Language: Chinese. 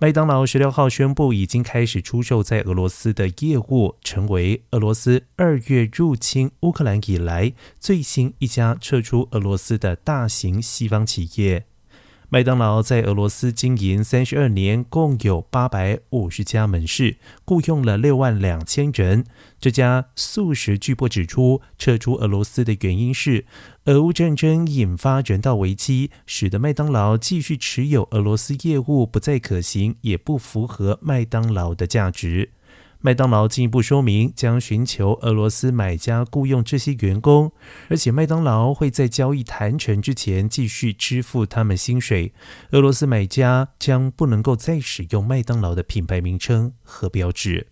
麦当劳十六号宣布，已经开始出售在俄罗斯的业务，成为俄罗斯二月入侵乌克兰以来最新一家撤出俄罗斯的大型西方企业。麦当劳在俄罗斯经营三十二年，共有八百五十家门市，雇佣了六万两千人。这家素食巨擘指出，撤出俄罗斯的原因是俄乌战争引发人道危机，使得麦当劳继续持有俄罗斯业务不再可行，也不符合麦当劳的价值。麦当劳进一步说明，将寻求俄罗斯买家雇佣这些员工，而且麦当劳会在交易谈成之前继续支付他们薪水。俄罗斯买家将不能够再使用麦当劳的品牌名称和标志。